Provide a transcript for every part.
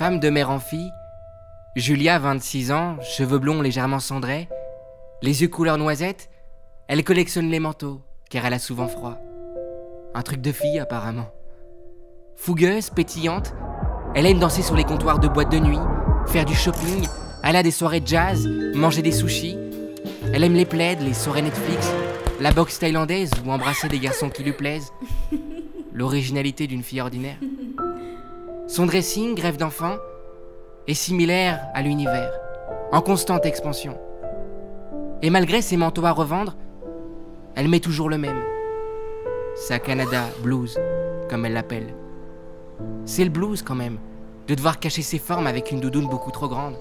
Femme de mère en fille, Julia, 26 ans, cheveux blonds légèrement cendrés, les yeux couleur noisette, elle collectionne les manteaux, car elle a souvent froid. Un truc de fille apparemment. Fougueuse, pétillante, elle aime danser sur les comptoirs de boîte de nuit, faire du shopping, aller à des soirées de jazz, manger des sushis. Elle aime les plaids, les soirées Netflix, la boxe thaïlandaise ou embrasser des garçons qui lui plaisent. L'originalité d'une fille ordinaire. Son dressing, grève d'enfant, est similaire à l'univers, en constante expansion. Et malgré ses manteaux à revendre, elle met toujours le même. Sa Canada blues, comme elle l'appelle. C'est le blues quand même, de devoir cacher ses formes avec une doudoune beaucoup trop grande.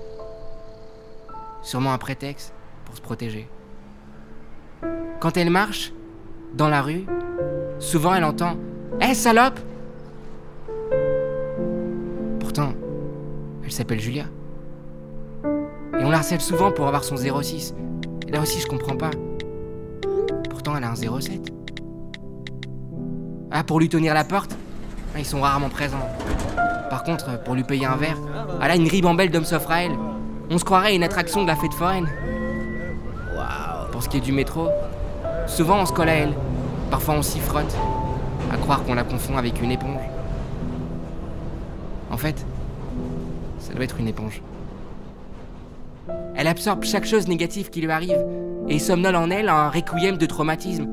Sûrement un prétexte pour se protéger. Quand elle marche, dans la rue, souvent elle entend Hé salope Elle s'appelle Julia. Et on la harcèle souvent pour avoir son 06. Et là aussi, je comprends pas. Pourtant, elle a un 07. Ah, pour lui tenir la porte ah, Ils sont rarement présents. Par contre, pour lui payer un verre, elle a une ribambelle d'hommes s'offre à elle. On se croirait une attraction de la fête foraine. Pour ce qui est du métro, souvent on se colle à elle. Parfois on s'y frotte. À croire qu'on la confond avec une éponge. En fait, ça doit être une éponge. Elle absorbe chaque chose négative qui lui arrive et somnole en elle un requiem de traumatisme.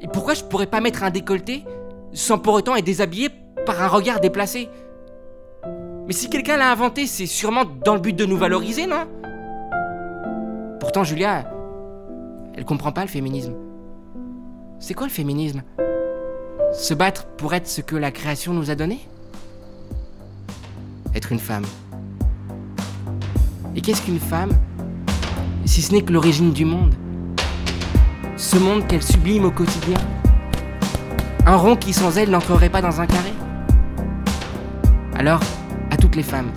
Et pourquoi je pourrais pas mettre un décolleté sans pour autant être déshabillé par un regard déplacé? Mais si quelqu'un l'a inventé, c'est sûrement dans le but de nous valoriser, non? Pourtant, Julia, elle comprend pas le féminisme. C'est quoi le féminisme? Se battre pour être ce que la création nous a donné? Être une femme. Et qu'est-ce qu'une femme si ce n'est que l'origine du monde? Ce monde qu'elle sublime au quotidien Un rond qui sans elle n'entrerait pas dans un carré Alors, à toutes les femmes,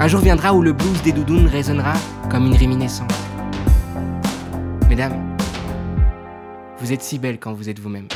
un jour viendra où le blues des doudounes résonnera comme une réminiscence. Mesdames, vous êtes si belles quand vous êtes vous-même.